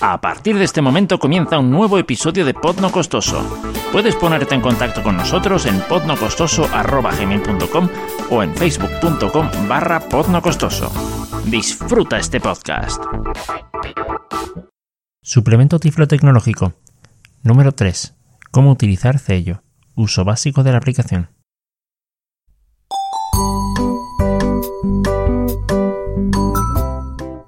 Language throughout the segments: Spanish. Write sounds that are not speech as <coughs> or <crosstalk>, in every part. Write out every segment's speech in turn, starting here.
A partir de este momento comienza un nuevo episodio de Pod No Costoso. Puedes ponerte en contacto con nosotros en podnocostoso.com o en facebook.com barra podnocostoso. Disfruta este podcast. Suplemento Tiflo Tecnológico. Número 3. Cómo utilizar Cello. Uso básico de la aplicación.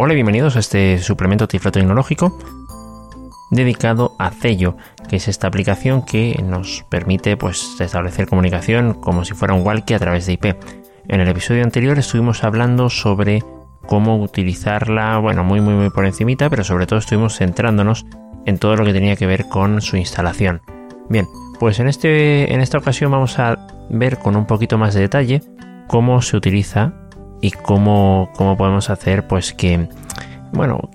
Hola y bienvenidos a este suplemento Tiflo Tecnológico dedicado a Cello, que es esta aplicación que nos permite pues, establecer comunicación como si fuera un walkie a través de IP. En el episodio anterior estuvimos hablando sobre cómo utilizarla, bueno, muy muy muy por encimita, pero sobre todo estuvimos centrándonos en todo lo que tenía que ver con su instalación. Bien, pues en, este, en esta ocasión vamos a ver con un poquito más de detalle cómo se utiliza y cómo, cómo podemos hacer pues que, bueno,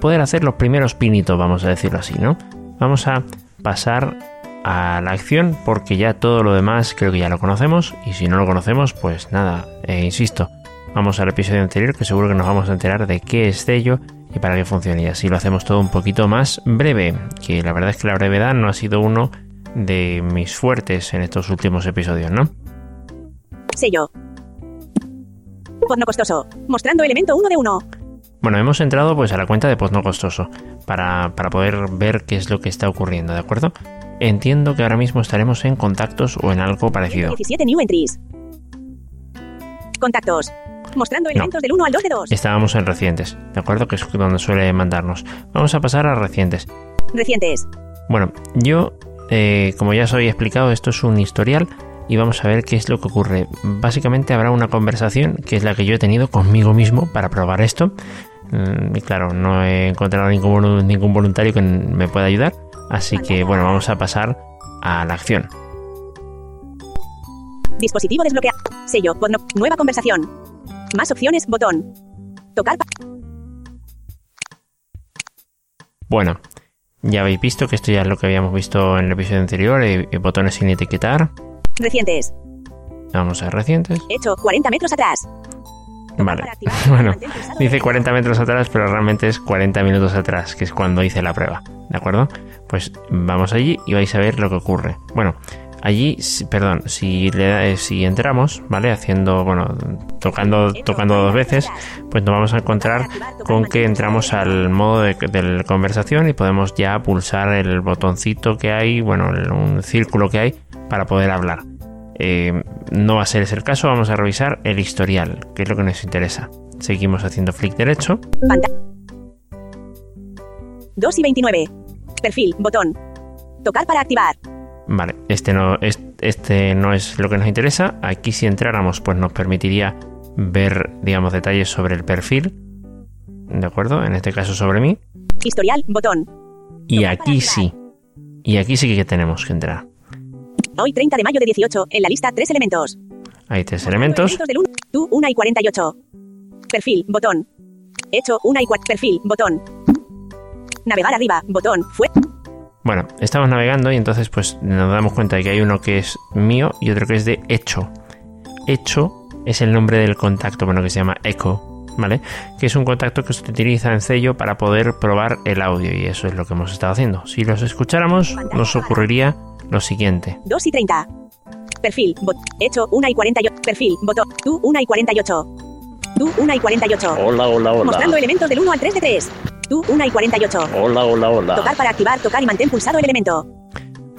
poder hacer los primeros pinitos, vamos a decirlo así, ¿no? Vamos a pasar a la acción porque ya todo lo demás creo que ya lo conocemos y si no lo conocemos pues nada, eh, insisto, vamos al episodio anterior que seguro que nos vamos a enterar de qué es Cello y para qué funciona y así lo hacemos todo un poquito más breve, que la verdad es que la brevedad no ha sido uno de mis fuertes en estos últimos episodios, ¿no? Sello. Pod no costoso. Mostrando elemento 1 de 1. Bueno, hemos entrado pues a la cuenta de Post no costoso para, para poder ver qué es lo que está ocurriendo, ¿de acuerdo? Entiendo que ahora mismo estaremos en contactos o en algo parecido. 17 new entries. Contactos. Mostrando elementos del 1 al 2 de 2. Estábamos en recientes, ¿de acuerdo? Que es donde suele mandarnos. Vamos a pasar a recientes. Recientes. Bueno, yo, eh, como ya os había explicado, esto es un historial y vamos a ver qué es lo que ocurre. Básicamente habrá una conversación que es la que yo he tenido conmigo mismo para probar esto. Mm, Y claro, no he encontrado ningún, ningún voluntario que me pueda ayudar. Así que bueno, vamos a pasar a la acción. Dispositivo desbloqueado. Sello. Nueva conversación. Más opciones. Botón. Tocar. Bueno, ya habéis visto que esto ya es lo que habíamos visto en el episodio anterior, eh, eh, botones sin etiquetar. Recientes. Vamos a recientes. Hecho. 40 metros atrás. Vale, <laughs> bueno, dice el 40 metros atrás, pero realmente es 40 minutos atrás, que es cuando hice la prueba, ¿de acuerdo? Pues vamos allí y vais a ver lo que ocurre. Bueno, allí, perdón, si, le, eh, si entramos, ¿vale? Haciendo, bueno, tocando, tocando dos veces, pues nos vamos a encontrar con que entramos al modo de, de conversación y podemos ya pulsar el botoncito que hay, bueno, el- un círculo que hay para poder hablar. Eh, no va a ser ese el caso, vamos a revisar el historial, que es lo que nos interesa. Seguimos haciendo flick derecho. Pantalla. 2 y 29. Perfil. Botón. Tocar para activar. Vale, este no, es- este no es lo que nos interesa. Aquí si entráramos, pues nos permitiría ver, digamos, detalles sobre el perfil. ¿De acuerdo? En este caso sobre mí. Historial. Botón. Y aquí sí. Y aquí sí que tenemos que entrar. Hoy 30 de mayo de 18. En la lista 3 elementos. Hay tres elementos. del 1. Tú 1 y 48. Perfil. Botón. Hecho 1 y 4. Perfil. Botón. Navegar arriba. Botón. Fue. Bueno, estamos navegando y entonces pues nos damos cuenta de que hay uno que es mío y otro que es de hecho. Hecho es el nombre del contacto, bueno, que se llama Echo, ¿vale? Que es un contacto que se utiliza en Cello para poder probar el audio y eso es lo que hemos estado haciendo. Si los escucháramos, nos ocurriría lo siguiente. 2 y 30. Perfil. Bot. Hecho 1 y 48. Perfil. Botón. Tú 1 y 48. Tú 1 y 48. Hola, hola, hola. Mostrando elementos del 1 al 3 de 3. Tú 1 y 48. Hola, hola, hola. Tocar para activar. Tocar y mantén pulsado el elemento.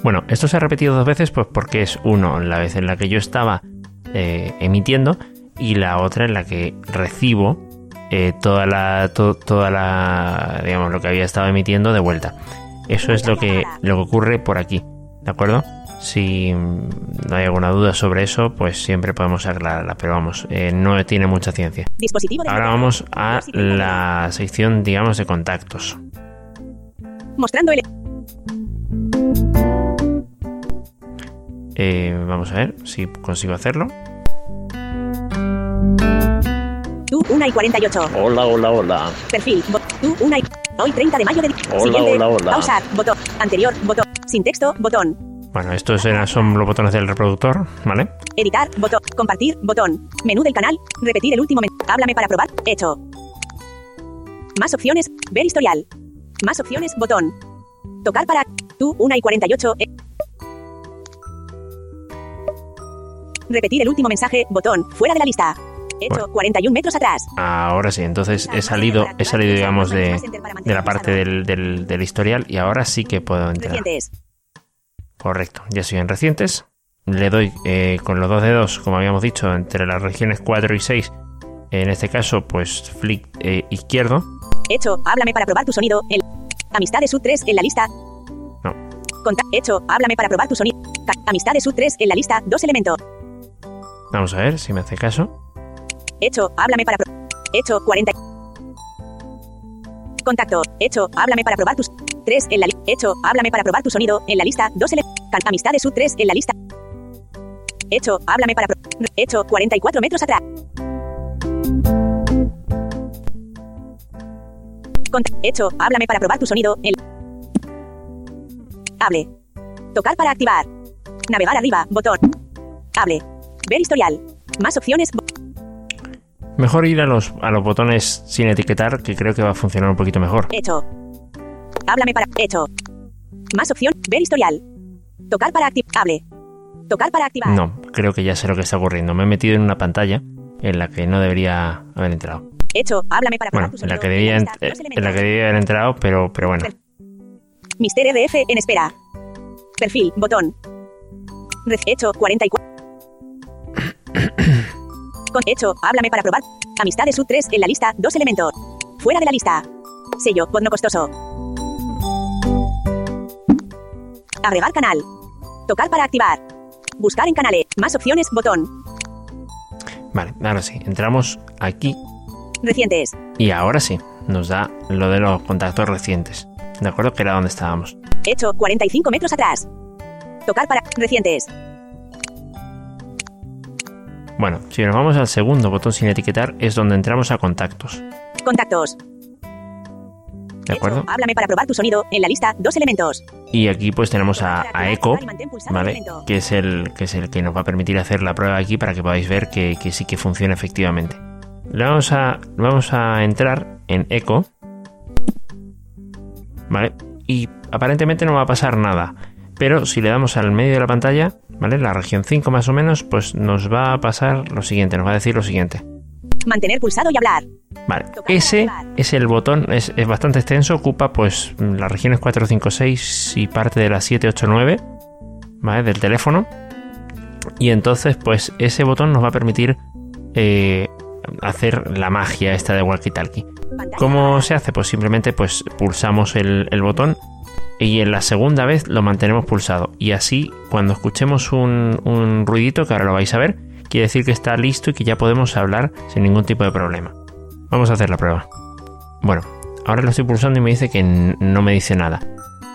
Bueno, esto se ha repetido dos veces pues porque es uno la vez en la que yo estaba eh, emitiendo y la otra en la que recibo eh, toda la to- toda la digamos lo que había estado emitiendo de vuelta. Eso es lo que lo que ocurre por aquí, ¿de acuerdo? Si no hay alguna duda sobre eso, pues siempre podemos aclararla, pero vamos, eh, no tiene mucha ciencia. Dispositivo de Ahora vamos a la sección, digamos, de contactos. Mostrando el. Eh, vamos a ver si consigo hacerlo. Tú 1 y 48. Hola, hola, hola. Perfil. Tú 1 y. Hoy 30 de mayo de. Hola, Siguiente. hola, hola. Pausar. Botón. Anterior. Botón. Sin texto. Botón. Bueno, estos eran, son los botones del reproductor, ¿vale? Editar. Botón. Compartir. Botón. Menú del canal. Repetir el último menú. Háblame para probar. Hecho. Más opciones. Ver historial. Más opciones, botón. Tocar para. Tú, 1 y 48. eh. Repetir el último mensaje, botón. Fuera de la lista. Hecho, Bueno. 41 metros atrás. Ahora sí, entonces he salido, he salido digamos, de, de la parte del, del- del historial y ahora sí que puedo entrar. Recientes. Correcto, ya estoy en recientes. Le doy eh, con los dos dedos, como habíamos dicho, entre las regiones 4 y 6. En este caso, pues flick eh, izquierdo. Hecho, háblame para probar tu sonido. El... Amistades sub 3 en la lista. No. Conta- Hecho, háblame para probar tu sonido. Amistades sub 3 en la lista. Dos elementos. Vamos a ver si me hace caso. Hecho, háblame para pro- Hecho, 40. Contacto. Hecho, háblame para probar tus 3 en la lista. Hecho, háblame para probar tu sonido en la lista. Dos elementos. Amistades sub 3 en la lista. Hecho, háblame para pro- Hecho, 44 metros atrás. Hecho, háblame para probar tu sonido en Hable. Tocar para activar. Navegar arriba, botón. Hable. Ver historial. Más opciones. Mejor ir a los, a los botones sin etiquetar, que creo que va a funcionar un poquito mejor. Hecho. Háblame para. Hecho. Más opción. Ver historial. Tocar para activar. Hable. Tocar para activar. No, creo que ya sé lo que está ocurriendo. Me he metido en una pantalla en la que no debería haber entrado. Hecho. Háblame para Bueno, en la que debía, ent- eh, en la que debía haber entrado, pero, pero bueno. Mister RF en espera. Perfil. Botón. Hecho. 44. Con hecho. Háblame para probar. Amistades sub 3 en la lista. Dos elementos. Fuera de la lista. Sello. Pod no costoso. Agregar canal. Tocar para activar. Buscar en canales. Más opciones. Botón. Vale, ahora sí, entramos aquí Recientes. y ahora sí, nos da lo de los contactos recientes. ¿De acuerdo? Que era donde estábamos. Hecho 45 metros atrás. Tocar para recientes. Bueno, si nos vamos al segundo botón sin etiquetar, es donde entramos a contactos. Contactos. ¿De acuerdo? Hecho, háblame para probar tu sonido. En la lista, dos elementos. Y aquí pues tenemos a, Echo, ¿vale? Que es, el, que es el que nos va a permitir hacer la prueba aquí para que podáis ver que, que sí que funciona efectivamente. Le vamos a, vamos a entrar en Echo, ¿vale? Y aparentemente no va a pasar nada. Pero si le damos al medio de la pantalla, ¿vale? La región 5 más o menos, pues nos va a pasar lo siguiente, nos va a decir lo siguiente. Mantener pulsado y hablar. Vale, ese es el botón, es, es bastante extenso, ocupa pues las regiones 4, 5, 6 y parte de las 7, 8, 9, ¿vale? Del teléfono. Y entonces pues ese botón nos va a permitir eh, hacer la magia esta de walkie talkie. Pantalla ¿Cómo se hace? Pues simplemente pues pulsamos el, el botón y en la segunda vez lo mantenemos pulsado. Y así cuando escuchemos un, un ruidito, que ahora lo vais a ver, quiere decir que está listo y que ya podemos hablar sin ningún tipo de problema. Vamos a hacer la prueba. Bueno, ahora lo estoy pulsando y me dice que no me dice nada.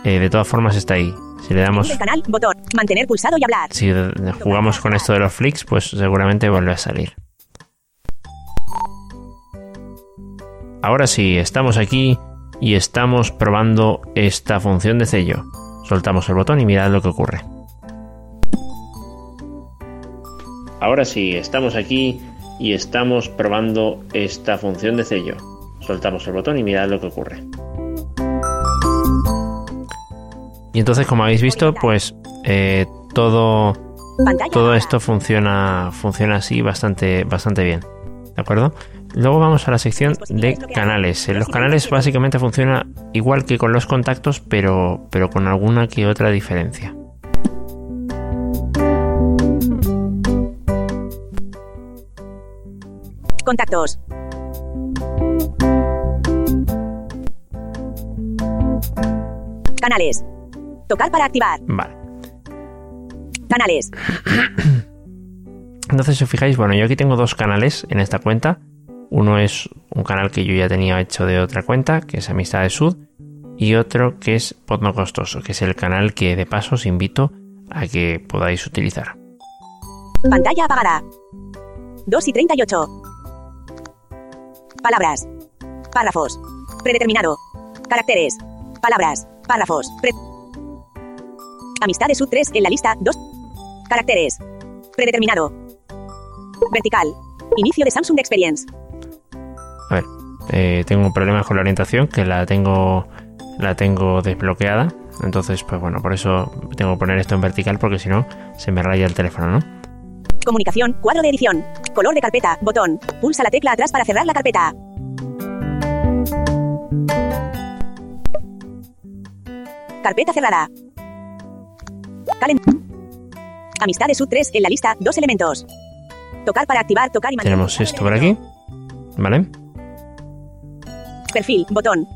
Eh, de todas formas está ahí. Si le damos... canal, botón. Mantener pulsado y hablar. Si jugamos con esto de los flicks, pues seguramente vuelve a salir. Ahora sí, estamos aquí y estamos probando esta función de sello. Soltamos el botón y mirad lo que ocurre. Ahora sí, estamos aquí y estamos probando esta función de sello. Soltamos el botón y mirad lo que ocurre. Y entonces, como habéis visto, pues eh, todo, todo esto funciona, funciona así bastante, bastante bien. ¿De acuerdo? Luego vamos a la sección de canales. En los canales básicamente funciona igual que con los contactos, pero, pero con alguna que otra diferencia. Contactos. Canales. Tocar para activar. Vale. Canales. <coughs> Entonces, si os fijáis, bueno, yo aquí tengo dos canales en esta cuenta. Uno es un canal que yo ya tenía hecho de otra cuenta, que es Amistad de Sud, y otro que es Podno Costoso, que es el canal que de paso os invito a que podáis utilizar. Pantalla apagada. 2 y 38. Palabras. Párrafos. Predeterminado. Caracteres. Palabras. Párrafos. Pre- Amistades sub 3 en la lista. 2. Caracteres. Predeterminado. Vertical. Inicio de Samsung Experience. Eh, tengo un problema con la orientación, que la tengo la tengo desbloqueada. Entonces, pues bueno, por eso tengo que poner esto en vertical porque si no se me raya el teléfono, ¿no? Comunicación, cuadro de edición. Color de carpeta, botón. Pulsa la tecla atrás para cerrar la carpeta. Carpeta cerrada. Calen. Amistades sub 3 en la lista, dos elementos. Tocar para activar, tocar y mantener. Tenemos esto por aquí, ¿vale? Perfil, botón.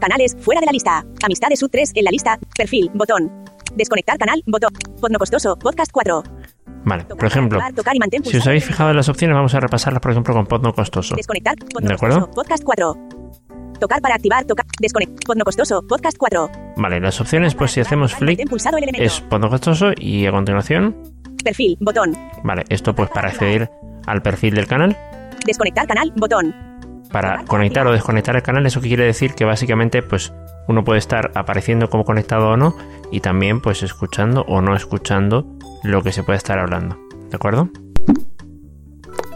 Canales, fuera de la lista. Amistades sub 3 en la lista, perfil, botón. Desconectar canal, botón. Podno costoso, podcast 4. Vale, por ejemplo, si os habéis fijado en las opciones, vamos a repasarlas, por ejemplo, con Podno Costoso. Desconectar, podno ¿De acuerdo? costoso, podcast 4. Tocar para activar, tocar. Desconectar, podno costoso, podcast 4. Vale, las opciones, pues si hacemos flick, es Podno Costoso y a continuación, Perfil, botón. vale, esto pues para acceder al perfil del canal, Desconectar canal, botón. Para conectar o desconectar el canal, eso que quiere decir que básicamente pues uno puede estar apareciendo como conectado o no y también pues escuchando o no escuchando lo que se puede estar hablando, ¿de acuerdo?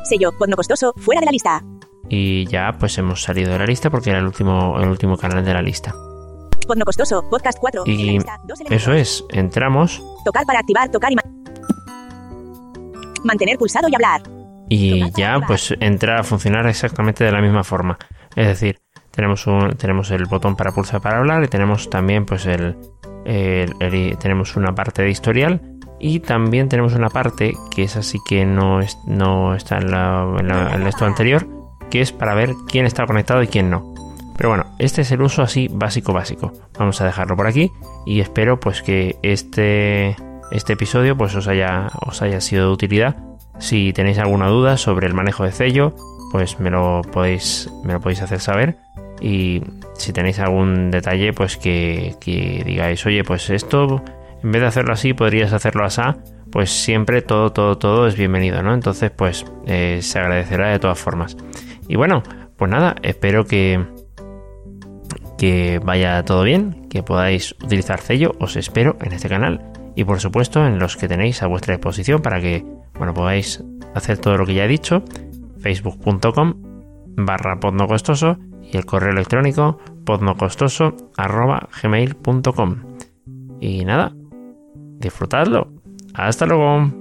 Sello, podno costoso, fuera de la lista. Y ya pues hemos salido de la lista porque era el último, el último canal de la lista. Podno costoso, podcast 4. en la Y lista, eso es, entramos Tocar para activar, tocar y ma- mantener pulsado y hablar. Y ya pues entra a funcionar exactamente de la misma forma. Es decir, tenemos un, tenemos el botón para pulsar para hablar y tenemos también pues el, el- el- tenemos una parte de historial y también tenemos una parte que es así que no, es, no está en, la, en, la- en esto anterior, que es para ver quién está conectado y quién no. Pero bueno, este es el uso así básico básico. Vamos a dejarlo por aquí y espero pues que este, este episodio pues os haya, os haya sido de utilidad. Si tenéis alguna duda sobre el manejo de sello, pues me lo podéis, me lo podéis hacer saber. Y si tenéis algún detalle, pues que, digáis, oye, pues esto, en vez de hacerlo así, podrías hacerlo así, pues siempre todo, todo, todo es bienvenido, ¿no? Entonces, pues eh, se agradecerá de todas formas. Y bueno, pues nada, espero que, que vaya todo bien, que podáis utilizar Cello, os espero en este canal y por supuesto en los que tenéis a vuestra disposición para que bueno, podáis hacer todo lo que ya he dicho, facebook.com barra podnocostoso y el correo electrónico podnocostoso arroba gmail.com. Y nada, disfrutadlo. Hasta luego.